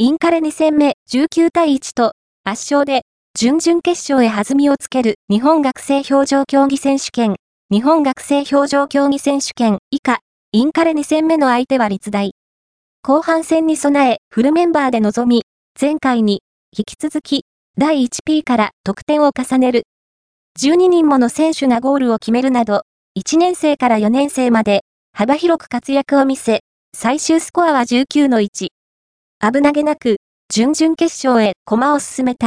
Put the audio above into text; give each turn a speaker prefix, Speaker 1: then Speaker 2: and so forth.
Speaker 1: インカレ2戦目19対1と圧勝で準々決勝へ弾みをつける日本学生表情競技選手権、日本学生表情競技選手権以下、インカレ2戦目の相手は立大。後半戦に備えフルメンバーで臨み、前回に引き続き第 1P から得点を重ねる。12人もの選手がゴールを決めるなど、1年生から4年生まで幅広く活躍を見せ、最終スコアは19の1。危なげなく、準々決勝へ駒を進めた。